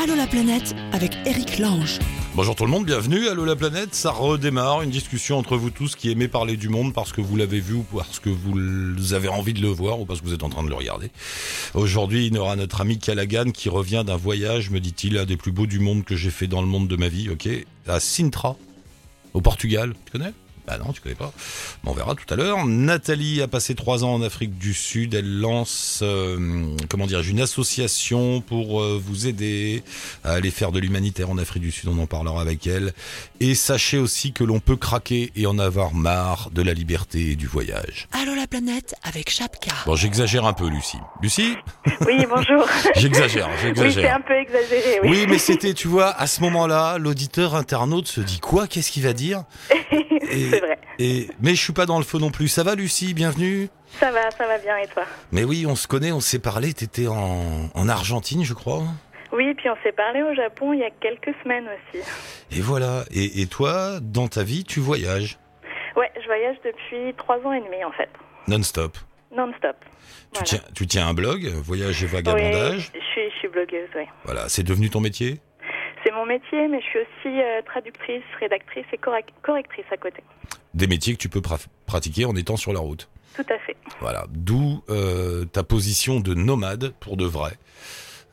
Allô la planète avec Eric Lange. Bonjour tout le monde, bienvenue. Allô la planète, ça redémarre une discussion entre vous tous qui aimez parler du monde parce que vous l'avez vu ou parce que vous avez envie de le voir ou parce que vous êtes en train de le regarder. Aujourd'hui, il y aura notre ami Callaghan qui revient d'un voyage, me dit-il, un des plus beaux du monde que j'ai fait dans le monde de ma vie, ok, à Sintra, au Portugal. Tu connais? Bah non, tu connais pas. on verra tout à l'heure. Nathalie a passé trois ans en Afrique du Sud. Elle lance, euh, comment dire, une association pour euh, vous aider à aller faire de l'humanitaire en Afrique du Sud. On en parlera avec elle. Et sachez aussi que l'on peut craquer et en avoir marre de la liberté et du voyage. Allô la planète avec Chapka. Bon, j'exagère un peu, Lucie. Lucie? Oui, bonjour. j'exagère, j'exagère. Oui, c'est un peu exagéré. Oui, oui mais c'était, tu vois, à ce moment-là, l'auditeur internaute se dit quoi? Qu'est-ce qu'il va dire? c'est vrai. Et, mais je suis pas dans le feu non plus. Ça va, Lucie? Bienvenue? Ça va, ça va bien, et toi? Mais oui, on se connaît, on s'est parlé. T'étais en, en Argentine, je crois. Oui, puis on s'est parlé au Japon il y a quelques semaines aussi. Et voilà. Et, et toi, dans ta vie, tu voyages? Ouais, je voyage depuis trois ans et demi, en fait. Non-stop Non-stop. Tu, tiens, tu tiens un blog, Voyage et Vagabondage Oui, je suis, je suis blogueuse, oui. Voilà, c'est devenu ton métier? C'est mon métier, mais je suis aussi euh, traductrice, rédactrice et correctrice à côté. Des métiers que tu peux pratiquer en étant sur la route. Tout à fait. Voilà, d'où euh, ta position de nomade pour de vrai.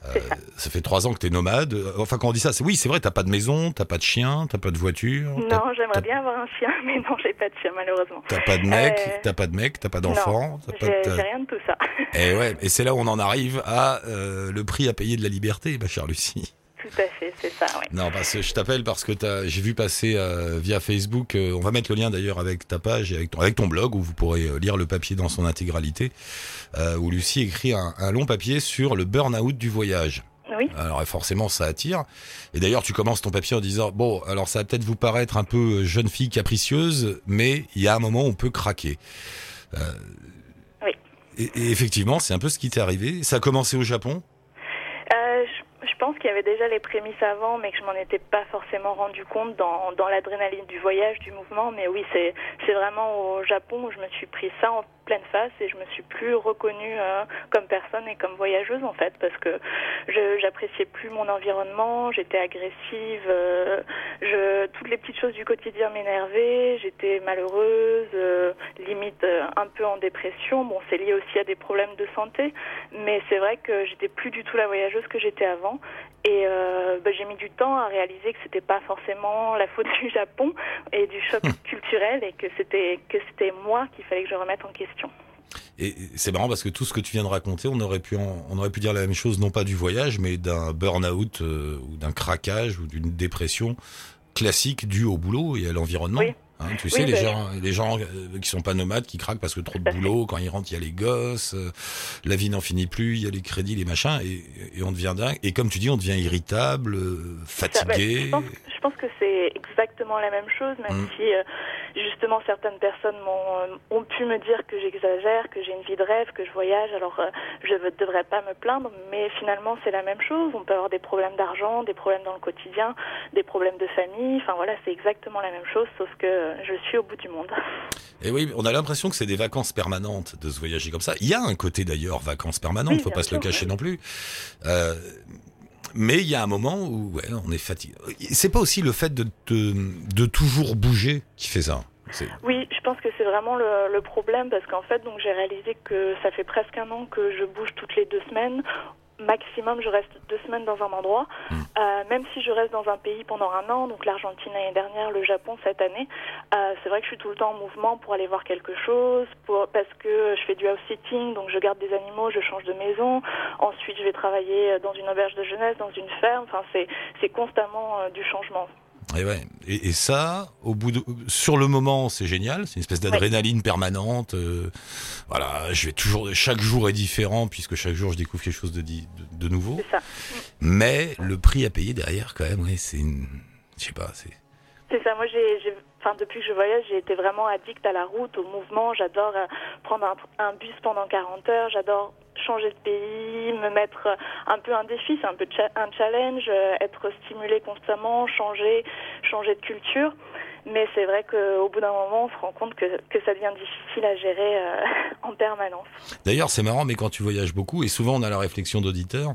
Euh, ça. ça. fait trois ans que tu es nomade. Enfin, quand on dit ça, c'est oui, c'est vrai, t'as pas de maison, t'as pas de chien, t'as pas de voiture. Non, j'aimerais bien avoir un chien, mais non, j'ai pas de chien malheureusement. T'as pas de mec, euh... t'as pas de mec, t'as pas d'enfant. J'ai rien de tout ça. Et ouais, et c'est là où on en arrive à euh, le prix à payer de la liberté, ma chère Lucie. Tout à fait, c'est ça, oui. Non, parce que je t'appelle parce que j'ai vu passer euh, via Facebook, euh, on va mettre le lien d'ailleurs avec ta page et avec ton, avec ton blog où vous pourrez euh, lire le papier dans son intégralité, euh, où Lucie écrit un, un long papier sur le burn-out du voyage. Oui. Alors forcément ça attire. Et d'ailleurs tu commences ton papier en disant bon alors ça va peut-être vous paraître un peu jeune fille capricieuse, mais il y a un moment où on peut craquer. Euh, oui. Et, et effectivement c'est un peu ce qui t'est arrivé. Ça a commencé au Japon? Euh, je, je pense qu'il y avait déjà les prémices avant, mais que je m'en étais pas forcément rendu compte dans, dans l'adrénaline du voyage, du mouvement. Mais oui, c'est c'est vraiment au Japon où je me suis pris ça en pleine face et je me suis plus reconnue euh, comme personne et comme voyageuse en fait parce que je j'appréciais plus mon environnement, j'étais agressive, euh, je toutes les petites choses du quotidien m'énervaient, j'étais malheureuse, euh, limite un peu en dépression. Bon, c'est lié aussi à des problèmes de santé, mais c'est vrai que j'étais plus du tout la voyageuse que j'étais avant et euh, bah, j'ai mis du temps à réaliser que c'était pas forcément la faute du Japon et du choc culturel et que c'était que c'était moi qu'il fallait que je remette en question. Et c'est marrant parce que tout ce que tu viens de raconter, on aurait pu en, on aurait pu dire la même chose non pas du voyage mais d'un burn-out euh, ou d'un craquage ou d'une dépression classique due au boulot et à l'environnement. Hein, tu Oui, sais, les bah, gens, les gens euh, qui sont pas nomades, qui craquent parce que trop de boulot, quand ils rentrent, il y a les gosses, euh, la vie n'en finit plus, il y a les crédits, les machins, et, et on devient dingue. Et comme tu dis, on devient irritable, euh, Ça, fatigué. je, pense, je pense que c'est exactement la même chose, même Mm. si euh, justement certaines personnes euh, ont pu me dire que j'exagère, que j'ai une vie de rêve, que je voyage. Alors je ne devrais pas me plaindre, mais finalement c'est la même chose. On peut avoir des problèmes d'argent, des problèmes dans le quotidien, des problèmes de famille. Enfin voilà, c'est exactement la même chose, sauf que je suis au bout du monde. Et oui, on a l'impression que c'est des vacances permanentes de se voyager comme ça. Il y a un côté d'ailleurs vacances permanentes, Oui, faut pas se le cacher oui. non plus. Euh, mais il y a un moment où ouais, on est fatigué. C'est pas aussi le fait de, de, de toujours bouger qui fait ça. Oui, je pense que c'est vraiment le, le problème parce qu'en fait, donc j'ai réalisé que ça fait presque un an que je bouge toutes les deux semaines. Maximum, je reste deux semaines dans un endroit. Mm. Euh, même si je reste dans un pays pendant un an, donc l'Argentine l'année dernière, le Japon cette année, euh, c'est vrai que je suis tout le temps en mouvement pour aller voir quelque chose, pour, parce que je fais du house-sitting, donc je garde des animaux, je change de maison. Ensuite, je vais travailler dans une auberge de jeunesse, dans une ferme. Enfin, c'est c'est constamment euh, du changement. Et, ouais. et, et ça, au bout de, sur le moment, c'est génial. C'est une espèce d'adrénaline permanente. euh, voilà, je vais toujours, chaque jour est différent puisque chaque jour je découvre quelque chose de, di- de, de nouveau. Ça. Mais le prix à payer derrière, quand même, ouais, c'est une, je sais pas, c'est. C'est ça. Moi, j'ai, j'ai- enfin, depuis que je voyage, j'ai été vraiment addict à la route, au mouvement. J'adore euh, prendre un, un bus pendant 40 heures. J'adore changer de pays, me mettre euh, un peu un défi, c'est un peu cha- un challenge, euh, être stimulé constamment, changer, changer de culture. Mais c'est vrai qu'au bout d'un moment, on se rend compte que, que ça devient difficile à gérer euh, en permanence. D'ailleurs, c'est marrant, mais quand tu voyages beaucoup, et souvent on a la réflexion d'auditeur,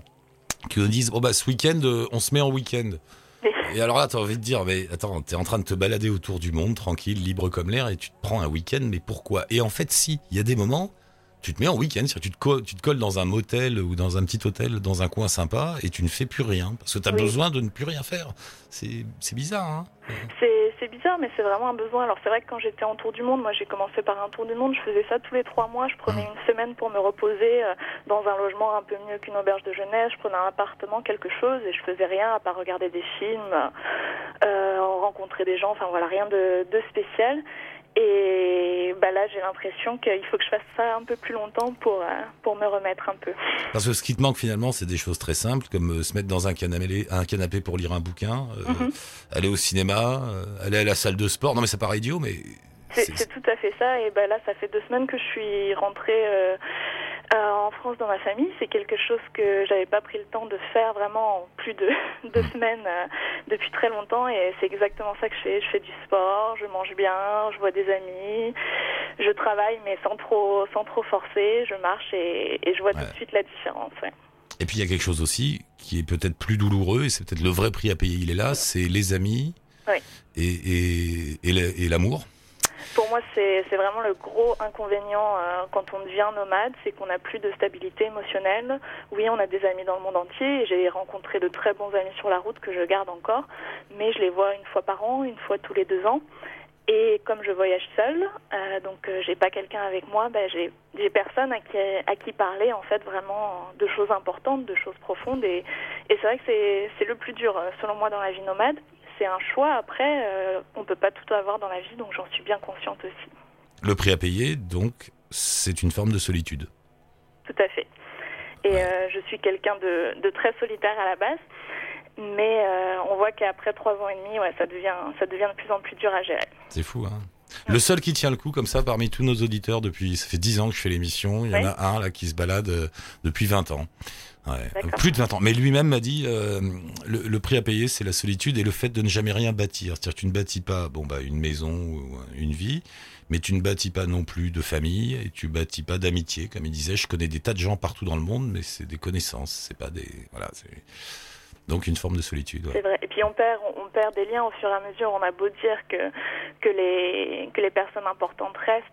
qui nous disent oh bah ce week-end on se met en week-end. Et alors là, t'as envie de dire, mais attends, t'es en train de te balader autour du monde, tranquille, libre comme l'air, et tu te prends un week-end, mais pourquoi? Et en fait, si, il y a des moments, tu te mets en week-end, tu te, colles, tu te colles dans un motel ou dans un petit hôtel, dans un coin sympa, et tu ne fais plus rien, parce que t'as Oui. besoin de ne plus rien faire. C'est bizarre, hein C'est bizarre, mais c'est vraiment un besoin. Alors c'est vrai que quand j'étais en tour du monde, moi j'ai commencé par un tour du monde, je faisais ça tous les trois mois. Je prenais une semaine pour me reposer euh, dans un logement un peu mieux qu'une auberge de jeunesse. Je prenais un appartement, quelque chose, et je faisais rien à part regarder des films, euh, rencontrer des gens. Enfin voilà, rien de, de spécial. Et bah là, j'ai l'impression qu'il faut que je fasse ça un peu plus longtemps pour euh, pour me remettre un peu. Parce que ce qui te manque finalement, c'est des choses très simples, comme euh, se mettre dans un canapé, un canapé pour lire un bouquin, euh, Mhm. aller au cinéma, aller à la salle de sport. Non mais ça paraît idiot, mais C'est tout à fait ça. Et ben là, ça fait deux semaines que je suis rentrée euh, en France dans ma famille. C'est quelque chose que j'avais pas pris le temps de faire vraiment en plus de deux semaines euh, depuis très longtemps. Et c'est exactement ça que je fais. Je fais du sport, je mange bien, je vois des amis, je travaille, mais sans trop, sans trop forcer. Je marche et, et je vois tout de suite la différence. ouais. Et puis il y a quelque chose aussi qui est peut-être plus douloureux, et c'est peut-être le vrai prix à payer, il est là, c'est les amis Oui. et, et, et la- et l'amour. Pour moi, c'est vraiment le gros inconvénient euh, quand on devient nomade, c'est qu'on n'a plus de stabilité émotionnelle. Oui, on a des amis dans le monde entier j'ai rencontré de très bons amis sur la route que je garde encore, mais je les vois une fois par an, une fois tous les deux ans. Et comme je voyage seule, euh, donc euh, j'ai pas quelqu'un avec moi, ben, j'ai personne à qui, à qui parler en fait vraiment de choses importantes, de choses profondes. Et, c'est vrai que c'est c'est le plus dur euh, selon moi dans la vie nomade. C'est un choix. Après, euh, on peut pas tout avoir dans la vie, donc j'en suis bien consciente aussi. Le prix à payer, donc, c'est une forme de solitude. Tout à fait. Et euh, je suis quelqu'un de, de très solitaire à la base, mais euh, on voit qu'après trois ans et demi, ouais, ça devient ça devient de plus en plus dur à gérer. C'est fou, hein le seul qui tient le coup comme ça parmi tous nos auditeurs depuis, ça fait 10 ans que je fais l'émission, il y en a un là qui se balade euh, depuis 20 ans. Ouais, plus de 20 ans. Mais lui-même m'a dit, euh, le, le prix à payer, c'est la solitude et le fait de ne jamais rien bâtir. C'est-à-dire tu ne bâtis pas bon, bah, une maison ou une vie, mais tu ne bâtis pas non plus de famille et tu bâtis pas d'amitié. Comme il disait, je connais des tas de gens partout dans le monde, mais c'est des connaissances, c'est pas des... Voilà, c'est... Donc une forme de solitude. ouais. C'est vrai. Et puis on perd on perd des liens au fur et à mesure. On a beau dire que que les que les personnes importantes restent.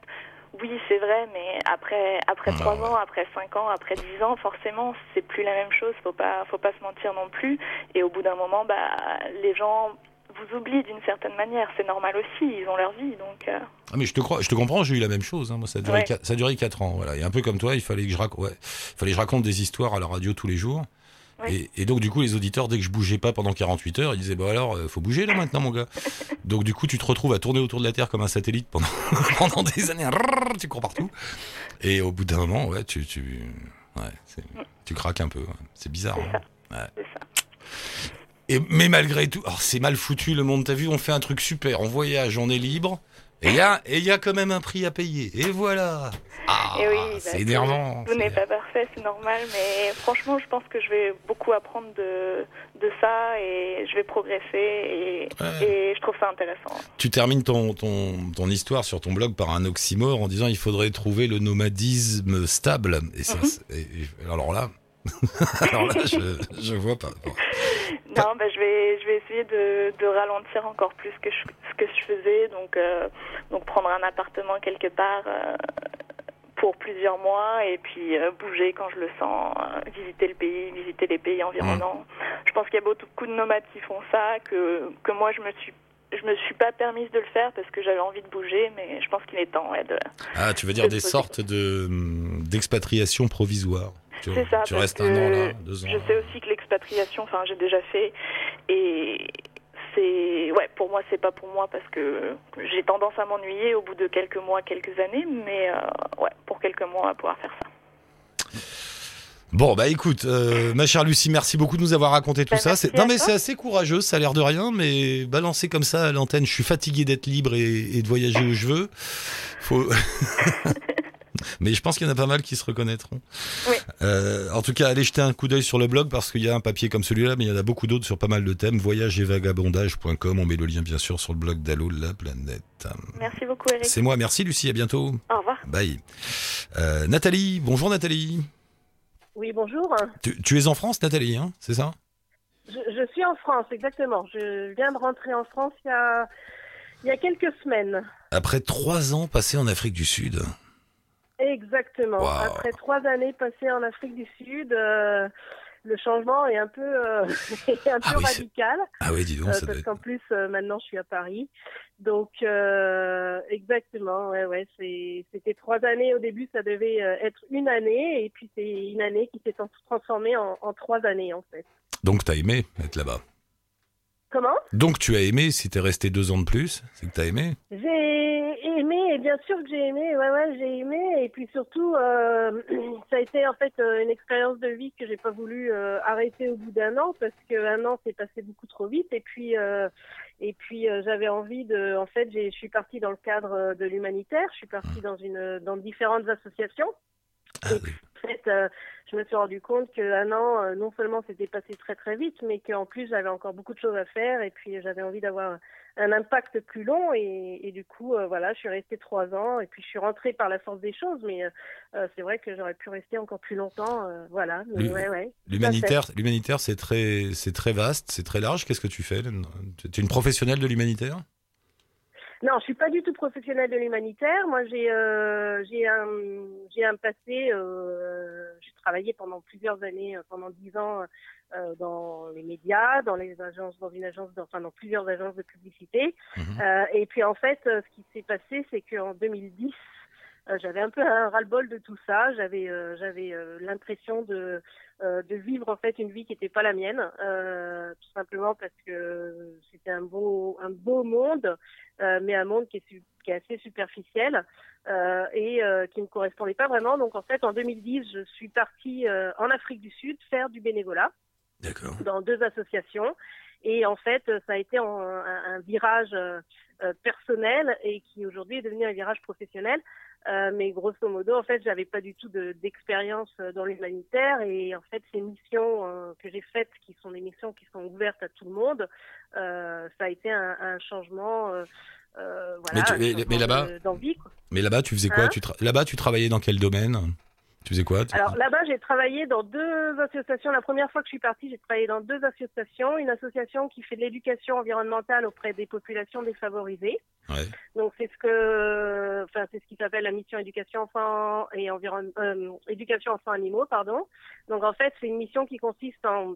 Oui, c'est vrai, mais après après Ah, trois ans, après cinq ans, après dix ans, forcément, c'est plus la même chose. Faut pas faut pas se mentir non plus. Et au bout d'un moment, bah les gens vous oublient d'une certaine manière. C'est normal aussi. Ils ont leur vie, donc. euh, Ah mais je te crois, je te comprends, j'ai eu la même chose. Hein. Moi, ça a duré, Ouais. qua- ça a duré 4 ans. Voilà. Et un peu comme toi, il fallait que je raconte, ouais, il fallait que je raconte des histoires à la radio tous les jours. Oui. Et, et donc du coup, les auditeurs, dès que je bougeais pas pendant 48 heures, ils disaient bah alors, euh, faut bouger là maintenant, mon gars. donc du coup, tu te retrouves à tourner autour de la Terre comme un satellite pendant pendant des années. Tu cours partout. Et au bout d'un moment, ouais, tu tu ouais, tu craques un peu. C'est bizarre. Hein. Ouais. c'est ça. Et, mais malgré tout, c'est mal foutu le monde. T'as vu, on fait un truc super, on voyage, on est libre. Et il y a, y quand même un prix à payer. Et voilà. Ah, oui, bah, c'est énervant. Tout n'est pas parfait, c'est normal, mais franchement, je pense que je vais beaucoup apprendre de, de ça et je vais progresser et, Ouais. et je trouve ça intéressant. Tu termines ton, ton, ton histoire sur ton blog par un oxymore en disant il faudrait trouver le nomadisme stable. Et ça, Mhm. et- alors là, alors là, je, je vois pas. Bon. Non, bah, je vais je vais essayer de, de ralentir encore plus que je, ce que je faisais, donc euh, donc prendre un appartement quelque part euh, pour plusieurs mois et puis euh, bouger quand je le sens, visiter le pays, visiter les pays environnants. Je pense qu'il y a beaucoup de nomades qui font ça, que que moi je me suis je me suis pas permise de le faire parce que j'avais envie de bouger, mais je pense qu'il est temps ouais, de, Ah, tu veux dire des sortes de hum, d'expatriation provisoire. Tu, C'est ça. tu parce restes que un an là, deux ans. Je sais aussi que l'expatriation, enfin, j'ai déjà fait, et c'est, ouais, pour moi, c'est pas pour moi parce que j'ai tendance à m'ennuyer au bout de quelques mois, quelques années, mais euh, ouais, pour quelques mois, on va pouvoir faire ça. Bon, bah écoute, euh, ma chère Lucie, merci beaucoup de nous avoir raconté tout Bah, ça. C'est- Non, mais c'est assez courageux, ça a l'air de rien, mais balancer comme ça à l'antenne, je suis fatigué d'être libre et, et de voyager où je veux. Faut... mais je pense qu'il y en a pas mal qui se reconnaîtront. Oui. Euh, en tout cas, allez jeter un coup d'œil sur le blog parce qu'il y a un papier comme celui-là, mais il y en a beaucoup d'autres sur pas mal de thèmes. Voyage et vagabondage.com. On met le lien, bien sûr, sur le blog d'Allo la planète. Merci beaucoup, Eric. C'est moi, merci Lucie, à bientôt. Au revoir. Bye. Euh, Nathalie, bonjour Nathalie. Oui, bonjour. Tu, tu es en France, Nathalie, hein, c'est ça? Je, je suis en France, exactement. Je viens de rentrer en France il y a, il y a quelques semaines. Après trois ans passés en Afrique du Sud. Exactement. Wow. Après trois années passées en Afrique du Sud, euh, le changement est un peu, euh, est un Ah peu oui, c'est- radical. Ah oui, dis donc, euh, ça parce qu'en plus, maintenant, je suis à Paris. Donc, exactement, ouais, ouais, c'était trois années. Au début, ça devait être une année, et puis c'est une année qui s'est trans- transformée en, en trois années, en fait. Donc t'as aimé être là-bas? Comment? Donc tu as aimé, si t'es resté deux ans de plus, c'est que t'as aimé J'ai aimé, et bien sûr que j'ai aimé, ouais, ouais, j'ai aimé, et puis surtout, euh, ça a été en fait euh, une expérience de vie que j'ai pas voulu euh, arrêter au bout d'un an, parce qu'un an s'est passé beaucoup trop vite, et puis, euh, et puis j'avais envie de, en fait, je suis partie dans le cadre de l'humanitaire, je suis partie dans une, dans différentes associations. Ah oui. En fait, euh, je me suis rendu compte qu'un an, euh, non seulement c'était passé très très vite, mais qu'en plus j'avais encore beaucoup de choses à faire et puis j'avais envie d'avoir un impact plus long et, et du coup, euh, voilà, je suis restée trois ans et puis je suis rentrée par la force des choses, mais euh, euh, c'est vrai que j'aurais pu rester encore plus longtemps, euh, voilà. Oui. ouais, ouais. L'humanitaire, l'humanitaire, c'est très, c'est très vaste, c'est très large. Qu'est-ce que tu fais Tu es une professionnelle de l'humanitaire? Non, je suis pas du tout professionnelle de l'humanitaire. Moi, j'ai euh, j'ai un j'ai un passé. Euh, j'ai travaillé pendant plusieurs années, euh, pendant dix ans, euh, dans les médias, dans les agences, dans une agence, enfin dans plusieurs agences de publicité. Mhm. Euh, et puis en fait, euh, ce qui s'est passé, c'est qu'en 2010, euh, j'avais un peu un ras-le-bol de tout ça. J'avais euh, j'avais euh, l'impression de euh, de vivre en fait une vie qui n'était pas la mienne, euh, tout simplement parce que c'était un beau un beau monde, euh, mais un monde qui est, qui est assez superficiel euh, et euh, qui ne correspondait pas vraiment. Donc en fait, en 2010, je suis partie euh, en Afrique du Sud faire du bénévolat dans deux associations. Et en fait, ça a été en- un, un virage euh, euh, personnel et qui aujourd'hui est devenu un virage professionnel. Euh, mais grosso modo, en fait, j'avais pas du tout de- d'expérience euh, dans l'humanitaire et en fait, ces missions euh, que j'ai faites, qui sont des missions qui sont ouvertes à tout le monde, euh, ça a été un, un changement. voilà, Mais là-bas-. Mais là-bas, tu faisais quoi? Hein? Là-bas, tu travaillais dans quel domaine? Tu faisais quoi Tu- Alors là-bas, j'ai travaillé dans deux associations. La première fois que je suis partie, j'ai travaillé dans deux associations. Une association qui fait de l'éducation environnementale auprès des populations défavorisées. Ouais. Donc c'est ce que, enfin c'est ce qui s'appelle la mission éducation enfants et environnement, euh, éducation enfants animaux, pardon. Donc en fait, c'est une mission qui consiste en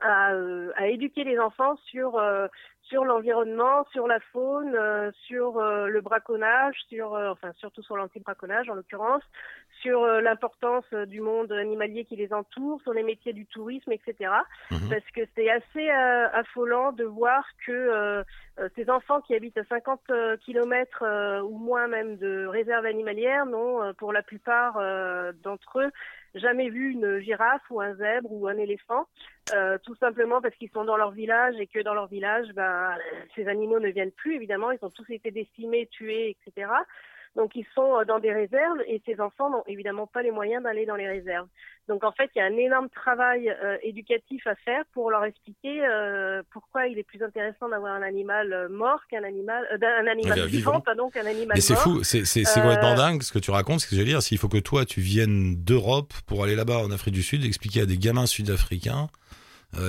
à, euh, à éduquer les enfants sur euh, sur l'environnement, sur la faune, euh, sur euh, le braconnage, sur euh, enfin surtout sur l'anti-braconnage en l'occurrence, sur euh, l'importance du monde animalier qui les entoure, sur les métiers du tourisme, etc. Mhm. Parce que c'est assez euh, affolant de voir que ces enfants qui habitent à 50 euh, kilomètres euh, ou moins même de réserve animalière n'ont pour la plupart euh, d'entre eux jamais vu une girafe ou un zèbre ou un éléphant, euh, tout simplement parce qu'ils sont dans leur village et que dans leur village, ben, ces animaux ne viennent plus, évidemment, ils ont tous été décimés, tués, etc. Donc ils sont euh, dans des réserves et ces enfants n'ont évidemment pas les moyens d'aller dans les réserves. Donc en fait, il y a un énorme travail euh, éducatif à faire pour leur expliquer euh, pourquoi il est plus intéressant d'avoir un animal mort qu'un animal, euh, d'un- un animal vivant. vivant, pardon, qu'un animal Mais c'est mort. fou, c'est c'est- c'est complètement dingue ce que tu racontes, ce que j'allais dire. S'il faut que toi, tu viennes d'Europe pour aller là-bas en Afrique du Sud, expliquer à des gamins sud-africains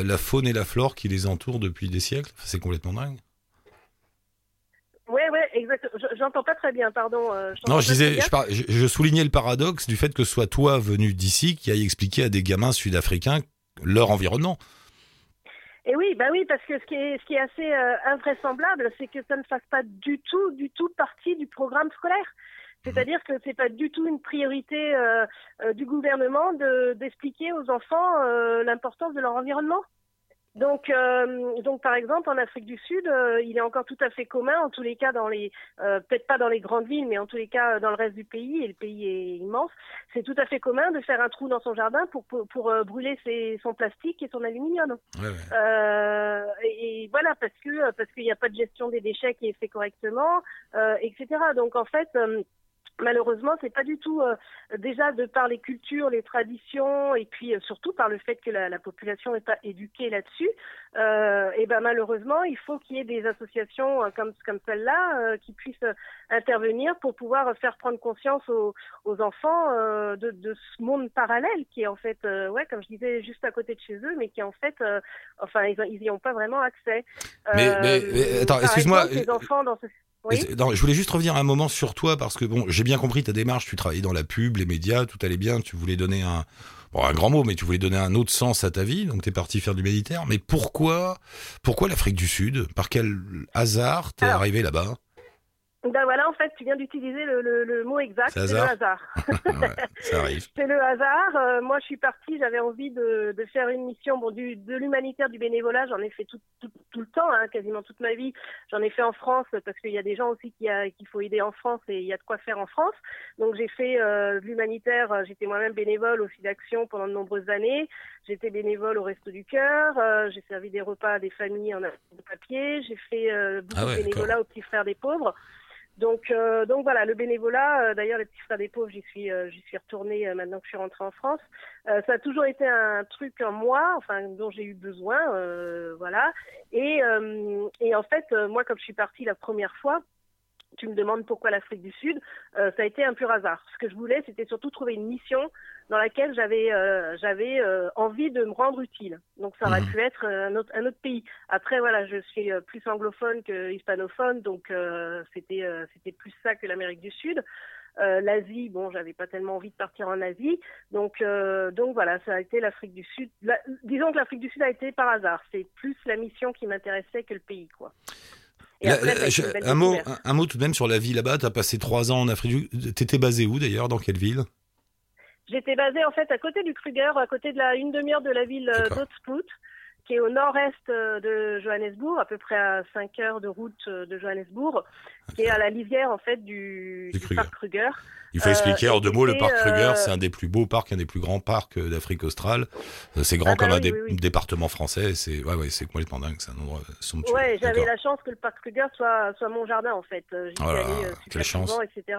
la faune et la flore qui les entourent depuis des siècles, c'est complètement dingue. Exact. Je- J'entends pas très bien, pardon. euh, Non, je disais, je, par- je- je soulignais le paradoxe du fait que ce soit toi venu d'ici qui aille expliquer à des gamins sud-africains leur environnement. Et oui, bah oui, parce que ce qui est, ce qui est assez euh, invraisemblable, c'est que ça ne fasse pas du tout, du tout partie du programme scolaire. C'est-à-dire que c'est pas du tout une priorité euh, euh, du gouvernement de d'expliquer aux enfants l'importance de leur environnement. Donc, euh, donc par exemple, en Afrique du Sud, euh, il est encore tout à fait commun, en tous les cas dans les, euh, peut-être pas dans les grandes villes, mais en tous les cas dans le reste du pays, et le pays est immense, c'est tout à fait commun de faire un trou dans son jardin pour pour, pour, euh, brûler ses, son plastique et son aluminium. Ouais, ouais. Euh, et, voilà parce que parce qu'il n'y a pas de gestion des déchets qui est fait correctement, euh, etc. Donc en fait. Euh, malheureusement, c'est pas du tout euh, déjà de par les cultures, les traditions, et puis euh, surtout par le fait que la, la population n'est pas éduquée là-dessus. Euh, et ben malheureusement, il faut qu'il y ait des associations euh, comme comme celle-là qui puissent intervenir pour pouvoir faire prendre conscience aux, aux enfants de, de, ce monde parallèle qui est en fait, ouais, comme je disais, juste à côté de chez eux, mais qui en fait, enfin, ils n'y ont pas vraiment accès. Mais, mais, mais attends, excuse-moi. Les enfants dans ce je voulais juste revenir un moment sur toi parce que bon, j'ai bien compris ta démarche. Tu travaillais dans la pub, les médias, tout allait bien. Tu voulais donner un, bon, un grand mot, mais tu voulais donner un autre sens à ta vie. Donc, t'es parti faire du militaire. Mais pourquoi, pourquoi l'Afrique du Sud? Par quel hasard t'es arrivé là-bas? Ben voilà, en fait, tu viens d'utiliser le, le, le, mot exact, c'est le hasard. ça arrive. c'est le hasard. Euh, moi, je suis partie, j'avais envie de, de, faire une mission, bon, du, de l'humanitaire, du bénévolat, j'en ai fait tout, tout, tout le temps, hein, quasiment toute ma vie. J'en ai fait en France parce qu'il y a des gens aussi qu'il qui faut aider en France et il y a de quoi faire en France. Donc, j'ai fait euh, l'humanitaire, euh, j'étais moi-même bénévole au d'action pendant de nombreuses années. J'étais bénévole au Resto du Cœur, euh, j'ai servi des repas à des familles en papier, j'ai fait beaucoup ah de bénévolat aux petits frères des pauvres. Donc, euh, donc voilà, le bénévolat. Euh, d'ailleurs, les petits frères des pauvres, j'y suis, euh, j'y suis retournée maintenant que je suis rentrée en France. ça a toujours été un truc en moi, enfin dont j'ai eu besoin, voilà. Et, et en fait, moi, comme je suis partie la première fois, tu me demandes pourquoi l'Afrique du Sud, ça a été un pur hasard. Ce que je voulais, c'était surtout trouver une mission dans laquelle j'avais euh, j'avais euh, envie de me rendre utile. Donc ça aurait mhm. pu être un autre, un autre pays. Après voilà, je suis euh, plus anglophone que hispanophone, donc c'était c'était plus ça que l'Amérique du Sud. L'Asie, bon, j'avais pas tellement envie de partir en Asie, donc donc voilà, ça a été l'Afrique du Sud. disons que l'Afrique du Sud a été par hasard. C'est plus la mission qui m'intéressait que le pays, quoi. Bah, un mot, un, mot tout de même sur la vie là-bas. Tu as passé trois ans en Afrique. Du... T'étais basé où d'ailleurs? Dans quelle ville? J'étais basée en fait à côté du Kruger, à côté de la une demi-heure de la ville euh, d'Otsput, qui est au nord-est euh, de Johannesburg, à peu près à 5 heures de route euh, de Johannesburg, qui est à la lisière en fait du, parc Kruger. Il faut expliquer en deux mots, le parc Kruger, c'est un des plus beaux parcs, un des plus grands parcs d'Afrique australe. C'est grand ah comme bah un département français. C'est ouais, ouais, c'est complètement dingue. C'est un endroit somptueux. Ouais, j'avais la chance que le parc Kruger soit, soit mon jardin en fait. J'y oh allée quelle chance. etc.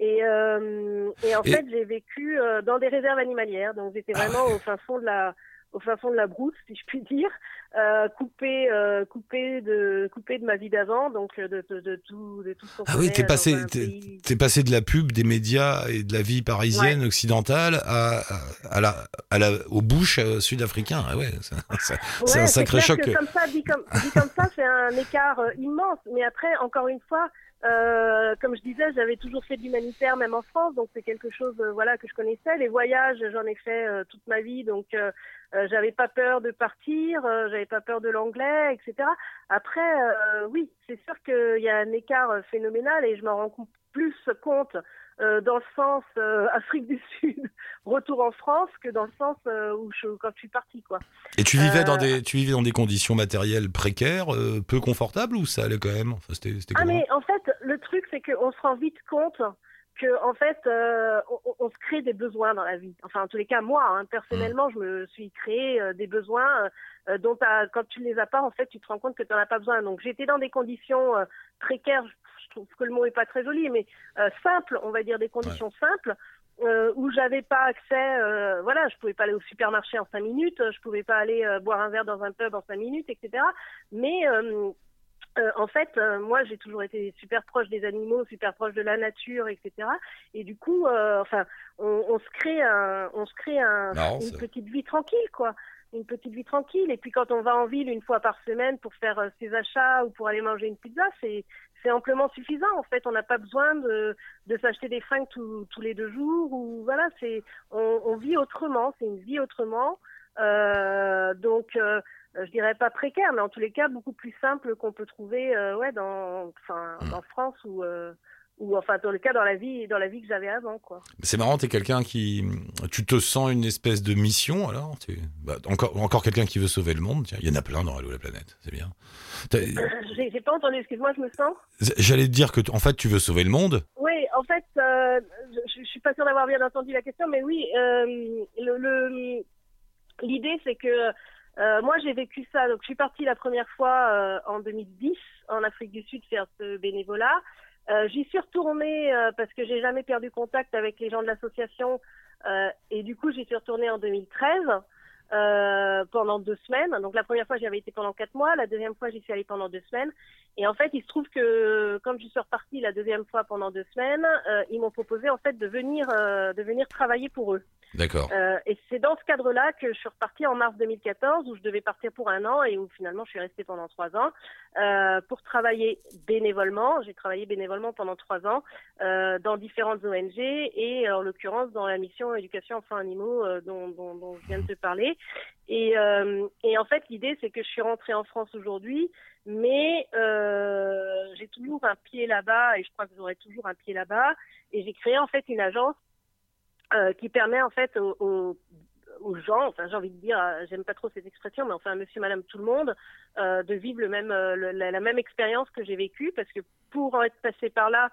Et, euh, et en fait, j'ai vécu euh, dans des réserves animalières. Donc, j'étais ah vraiment au fin fond de la au fin fond de la brousse, si je puis dire, euh, coupé, euh, coupé de, coupé de ma vie d'avant, donc de, de, de, tout, de tout ce Ah oui, t'es passé, t'es, passé de la pub, des médias et de la vie parisienne occidentale à, à, la, à la, aux bouches euh, sud-africains. Ah ouais, c'est, un sacré choc. comme ça, dit comme, dit comme ça, c'est un écart euh, immense. Mais après, encore une fois, euh, comme je disais, j'avais toujours fait de l'humanitaire, même en France, donc c'est quelque chose, euh, voilà, que je connaissais. Les voyages, j'en ai fait euh, toute ma vie, donc j'avais pas peur de partir, j'avais pas peur de l'anglais, etc. Après, oui, c'est sûr qu'il y a un écart phénoménal et je m'en rends plus compte euh, dans le sens euh, Afrique du Sud, retour en France, que dans le sens euh, où je, quand je suis partie, quoi. Et tu vivais dans des, tu vivais dans des conditions matérielles précaires, peu confortables, ou ça allait quand même? Enfin, Ah mais en fait, le truc c'est qu'on se rend vite compte que en fait, on, on, se crée des besoins dans la vie. Enfin, en tous les cas, moi, hein, personnellement, mmh. je me suis créé des besoins dont quand tu ne les as pas, en fait, tu te rends compte que tu n'en as pas besoin. Donc, j'étais dans des conditions précaires trouve que le mot est pas très joli, mais euh, simple, on va dire des conditions simples. Euh, où j'avais pas accès, euh, voilà, je pouvais pas aller au supermarché en cinq minutes, je pouvais pas aller euh, boire un verre dans un pub en cinq minutes, etc. Mais euh, en fait, moi, j'ai toujours été super proche des animaux, super proche de la nature, etc. Et du coup, enfin, on, on, se crée un, on se crée un, une petite vie tranquille, quoi une petite vie tranquille. Et puis quand on va en ville une fois par semaine pour faire ses achats ou pour aller manger une pizza, c'est c'est amplement suffisant. En fait, on n'a pas besoin de, de s'acheter des fringues tous les deux jours. Ou voilà, c'est on, on, vit autrement. C'est une vie autrement. Euh, donc, euh, je dirais pas précaire, mais en tous les cas beaucoup plus simple qu'on peut trouver, euh, ouais, dans, enfin, mmh. en France ou euh, ou enfin dans le cas dans la vie dans la vie que j'avais avant quoi. C'est marrant, t'es quelqu'un qui tu te sens une espèce de mission alors? Bah, encore encore quelqu'un qui veut sauver le monde. il y en a plein dans Hello la planète, c'est bien. Euh, j'ai pas entendu, excuse-moi, je me sens? J'allais te dire que en fait tu veux sauver le monde. Oui, en fait, euh, je, je, suis pas sûre d'avoir bien entendu la question, mais oui, euh, le l'idée c'est que euh, moi, j'ai vécu ça. Donc, je suis partie la première fois en 2010 en Afrique du Sud faire ce bénévolat. Euh, J'y suis retournée euh, parce que j'ai jamais perdu contact avec les gens de l'association euh, et du coup j'y suis retournée en 2013 euh, pendant deux semaines. Donc la première fois j'y avais été pendant quatre mois, la deuxième fois j'y suis allée pendant deux semaines. Et en fait il se trouve que comme je suis repartie la deuxième fois pendant deux semaines, euh, ils m'ont proposé en fait de venir euh, de venir travailler pour eux. D'accord. Euh, et c'est dans ce cadre-là que je suis repartie en mars 2014, où je devais partir pour un an et où finalement je suis restée pendant trois ans euh, pour travailler bénévolement. J'ai travaillé bénévolement pendant trois ans euh, dans différentes ONG et en l'occurrence dans la mission éducation enfants animaux euh, dont, dont, dont, je viens de te parler. Et, euh, et en fait, l'idée c'est que je suis rentrée en France aujourd'hui, mais euh, j'ai toujours un pied là-bas et je crois que j'aurai toujours un pied là-bas. Et j'ai créé en fait une agence euh, qui permet en fait aux, gens, enfin j'ai envie de dire, j'aime pas trop cette expression, mais enfin monsieur, madame, tout le monde, de vivre le même, la, même expérience que j'ai vécue, parce que pour être passé par là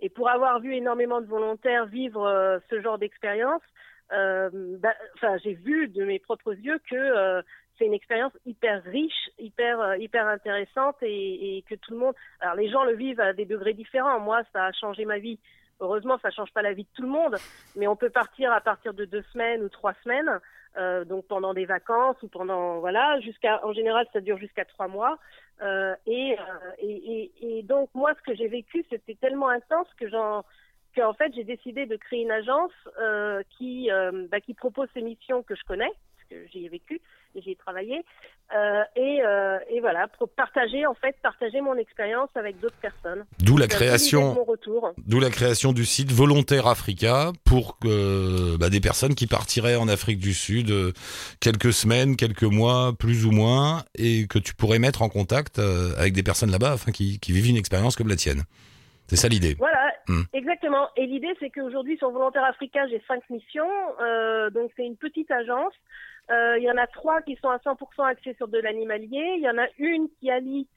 et pour avoir vu énormément de volontaires vivre ce genre d'expérience, bah, enfin j'ai vu de mes propres yeux que c'est une expérience hyper riche, hyper hyper intéressante et, que tout le monde, alors les gens le vivent à des degrés différents. Moi, ça a changé ma vie Heureusement, ça change pas la vie de tout le monde, mais on peut partir à partir de deux semaines ou trois semaines, euh, donc pendant des vacances ou pendant voilà, jusqu'à en général ça dure jusqu'à trois mois. Euh, euh, et, et, et, donc moi, ce que j'ai vécu, c'était tellement intense que j'en qu'en fait j'ai décidé de créer une agence euh, qui euh, bah, qui propose ces missions que je connais, parce que j'y ai vécu, j'y ai travaillé, euh, et, euh, et, voilà, pour partager en fait, partager mon expérience avec d'autres personnes. D'où la création, d'où la création du site Volontaire Africa pour que bah, des personnes qui partiraient en Afrique du Sud euh, quelques semaines, quelques mois, plus ou moins, et que tu pourrais mettre en contact euh, avec des personnes là-bas, afin qui, qui vivent une expérience comme la tienne. C'est ça l'idée. Voilà, mmh. exactement. Et l'idée, c'est qu'aujourd'hui, sur Volontaire Africa, j'ai cinq missions. Euh, donc, c'est une petite agence. Euh, il y en a trois qui sont à 100% axées sur de l'animalier. Il y en a une qui allie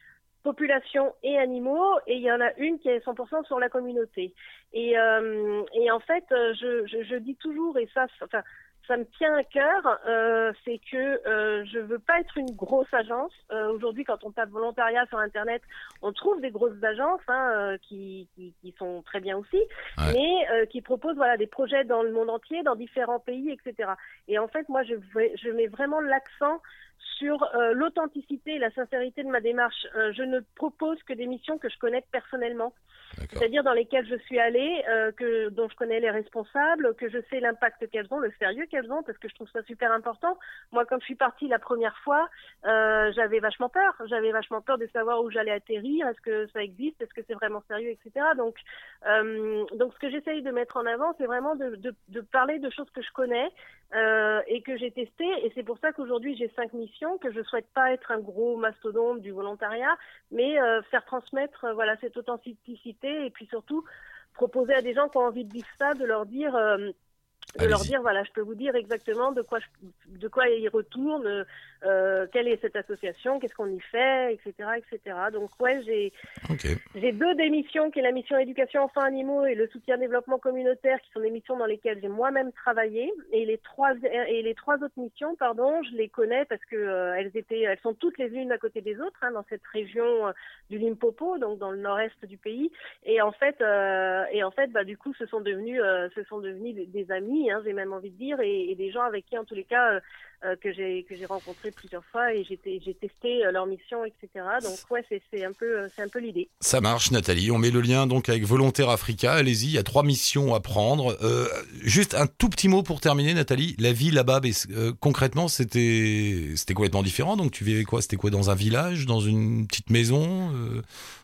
population et animaux, et il y en a une qui est 100% sur la communauté. Et, euh, et en fait, je, je, je, dis toujours, et ça, enfin, ça me tient à cœur, euh, c'est que euh, je veux pas être une grosse agence. Euh, Aujourd'hui, quand on tape volontariat sur Internet, on trouve des grosses agences hein, euh, qui, qui, qui, sont très bien aussi, ouais. mais euh, qui proposent voilà des projets dans le monde entier, dans différents pays, etc. Et en fait, moi, je, je mets vraiment l'accent sur euh, l'authenticité et la sincérité de ma démarche. Euh, je ne propose que des missions que je connais personnellement, c'est-à-dire dans lesquelles je suis allée, euh, que dont je connais les responsables, que je sais l'impact qu'elles ont, le sérieux qu'elles ont, parce que je trouve ça super important. Moi, quand je suis partie la première fois, j'avais vachement peur. J'avais vachement peur de savoir où j'allais atterrir, est-ce que ça existe, est-ce que c'est vraiment sérieux, etc. Donc, donc ce que j'essaye de mettre en avant, c'est vraiment de, de, de, parler de choses que je connais et que j'ai testées. Et c'est pour ça qu'aujourd'hui j'ai cinq missions que je souhaite pas être un gros mastodonte du volontariat, mais euh, faire transmettre euh, cette authenticité et puis surtout proposer à des gens qui ont envie de vivre ça, de leur dire euh, de leur dire voilà je peux vous dire exactement de quoi je, de quoi ils retournent euh, quelle est cette association qu'est-ce qu'on y fait etc etc donc ouais j'ai okay. j'ai deux des missions qui est la mission éducation enfants animaux et le soutien développement communautaire qui sont des missions dans lesquelles j'ai moi-même travaillé. Et les trois et les trois autres missions pardon je les connais parce que euh, elles étaient elles sont toutes les unes à côté des autres hein, dans cette région euh, du Limpopo donc dans le nord-est du pays. Et en fait euh, et en fait bah du coup ce sont devenus ce sont devenus des, des amis Hein, j'ai même envie de dire, et, et, des gens avec qui, en tous les cas, euh, euh, que j'ai que j'ai rencontré plusieurs fois et j'ai testé euh, leur mission, etc. Donc ouais, c'est un peu c'est un peu l'idée. Ça marche, Nathalie. On met le lien donc avec Volontaire Africa. Allez-y, il y a trois missions à prendre. Euh, juste un tout petit mot pour terminer, Nathalie. La vie là-bas, euh, concrètement, c'était c'était complètement différent. Donc tu vivais quoi? C'était quoi dans un village, dans une petite maison,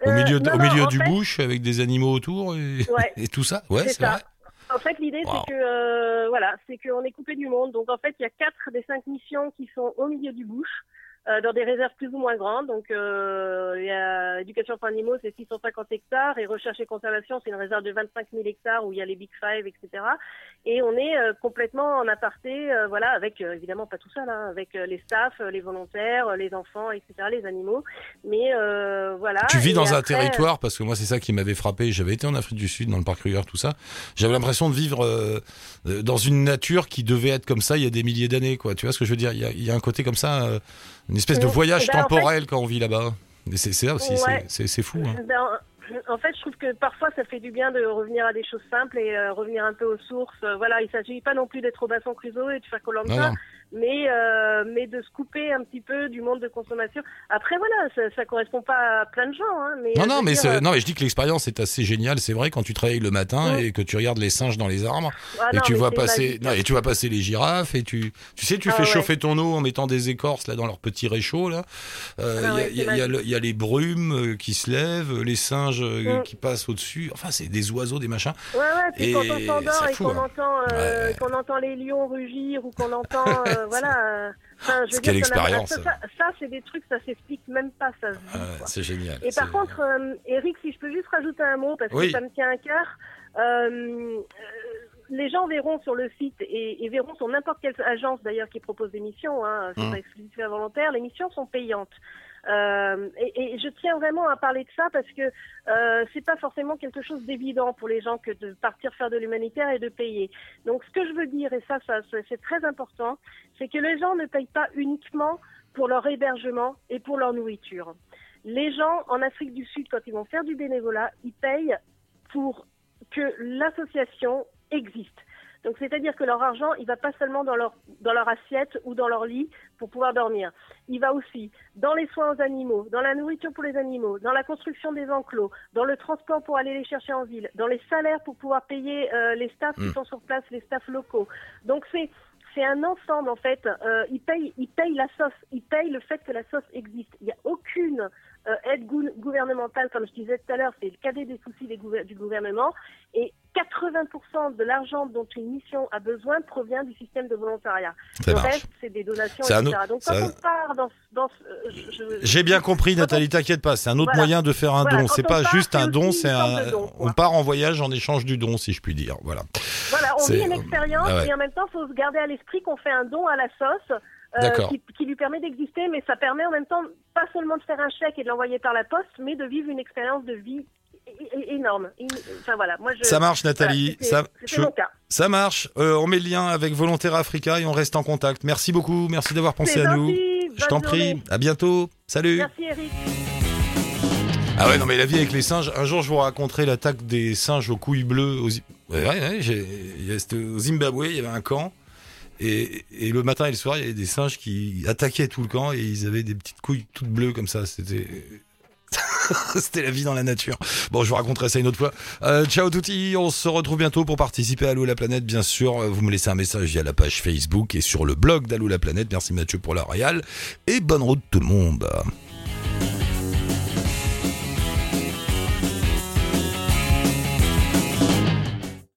au milieu non, au milieu du fait... bush avec des animaux autour et, ouais. et tout ça? Ouais, c'est vrai. En fait, l'idée, wow. c'est que euh, voilà, c'est qu'on est coupé du monde. Donc, en fait, il y a quatre des cinq missions qui sont au milieu du bush, euh, dans des réserves plus ou moins grandes. Donc, euh, il y a éducation pour animaux, c'est 650 hectares, et recherche et conservation, c'est une réserve de 25 000 hectares où il y a les Big Five, etc. Et on est euh, complètement en aparté, euh, voilà, avec évidemment pas tout ça là, avec les staffs, les volontaires, les enfants, etc., les animaux. Mais voilà. Tu vis et dans un territoire parce que moi c'est ça qui m'avait frappé. J'avais été en Afrique du Sud dans le parc Kruger, tout ça. J'avais l'impression de vivre dans une nature qui devait être comme ça il y a des milliers d'années, quoi. Tu vois ce que je veux dire? Il y, y, a, un côté comme ça, euh, une espèce de voyage ben, temporel en fait, quand on vit là-bas. C'est ça aussi, ouais. c'est fou. Hein. Ben, en fait, je trouve que parfois ça fait du bien de revenir à des choses simples et euh, revenir un peu aux sources. Voilà, il s'agit pas non plus d'être Robinson Crusoe et de faire non. Mais euh, mais de se couper un petit peu du monde de consommation. Après, voilà, ça, ça correspond pas à plein de gens, hein, mais Non, euh, non, mais, dire, euh, non, mais je dis que l'expérience est assez géniale. C'est vrai quand tu travailles le matin Mm. et que tu regardes les singes dans les arbres ah et non, tu vois passer, non, et tu vois passer les girafes et tu, tu sais, tu Ah fais ouais. chauffer ton eau en mettant des écorces là dans leur petit réchaud là. Euh, Il Ah y, a- ouais, y y y a les brumes euh, qui se lèvent, les singes euh, Mm. qui passent au-dessus. Enfin, c'est des oiseaux, des machins. Ouais, ouais, puis Et quand on s'endort et qu'on hein. entend, euh, Ouais. qu'on entend les lions rugir ou qu'on entend, euh, voilà. euh, enfin, je veux dire, expérience, Ça, ça, ça, c'est des trucs, ça s'explique même pas, ça quoi. c'est génial. Et par contre, euh, Eric, si je peux juste rajouter un mot, parce Oui. que ça me tient à cœur, euh, les gens verront sur le site et, et verront sur n'importe quelle agence d'ailleurs qui propose des missions, hein, c'est Mm. pas exclusif à volontaire, les missions sont payantes. Euh, et, je tiens vraiment à parler de ça parce que euh, c'est pas forcément quelque chose d'évident pour les gens que de partir faire de l'humanitaire et de payer. Donc ce que je veux dire, et ça, c'est très important, c'est que les gens ne payent pas uniquement pour leur hébergement et pour leur nourriture. Les gens en Afrique du Sud, quand ils vont faire du bénévolat, ils payent pour que l'association existe. Donc c'est-à-dire que leur argent, il va pas seulement dans leur dans leur assiette ou dans leur lit pour pouvoir dormir. Il va aussi dans les soins aux animaux, dans la nourriture pour les animaux, dans la construction des enclos, dans le transport pour aller les chercher en ville, dans les salaires pour pouvoir payer euh, les staffs qui Mm. sont sur place, les staffs locaux. Donc c'est c'est un ensemble en fait. Euh, ils payent ils payent la sauce, ils payent le fait que la sauce existe. Il n'y a aucune euh, aide gou- gouvernementale, comme je disais tout à l'heure, c'est le cadet des soucis des gouver- du gouvernement. Et 80% de l'argent dont une mission a besoin provient du système de volontariat. Ça le marche. reste, c'est des donations, un etc. autre- Donc quand on part dans, dans euh, je- J'ai bien compris, Nathalie, t'inquiète pas. C'est un autre Voilà. moyen de faire un Voilà, don. C'est pas part, juste un don, c'est un. don, on part en voyage en échange du don, si je puis dire. Voilà. Voilà, on vit une expérience Ah ouais. et en même temps, il faut se garder à l'esprit qu'on fait un don à la sauce euh. Qui, qui lui permet d'exister, mais ça permet en même temps pas seulement de faire un chèque et de l'envoyer par la poste, mais de vivre une expérience de vie énorme. In- Enfin voilà, moi je. Ça marche, voilà, Nathalie. c'était- ça, je- mon cas. ça marche. Euh, on met le lien avec Volontaire Africa et on reste en contact. Merci beaucoup. Merci d'avoir pensé à nous. Je t'en prie. À bientôt. Salut. Merci Eric. Ah ouais, non, mais la vie avec les singes. Un jour, je vous raconterai l'attaque des singes aux couilles bleues. Aux... Ouais, ouais, ouais, au Zimbabwe, il y avait un camp. Et, le matin et le soir, il y avait des singes qui attaquaient tout le camp et ils avaient des petites couilles toutes bleues comme ça. C'était. C'était la vie dans la nature. Bon, je vous raconterai ça une autre fois. Euh, ciao touti, on se retrouve bientôt pour participer à Allo la planète. Bien sûr, vous me laissez un message via la page Facebook et sur le blog d'Allo la planète. Merci Mathieu pour la réal et bonne route tout le monde.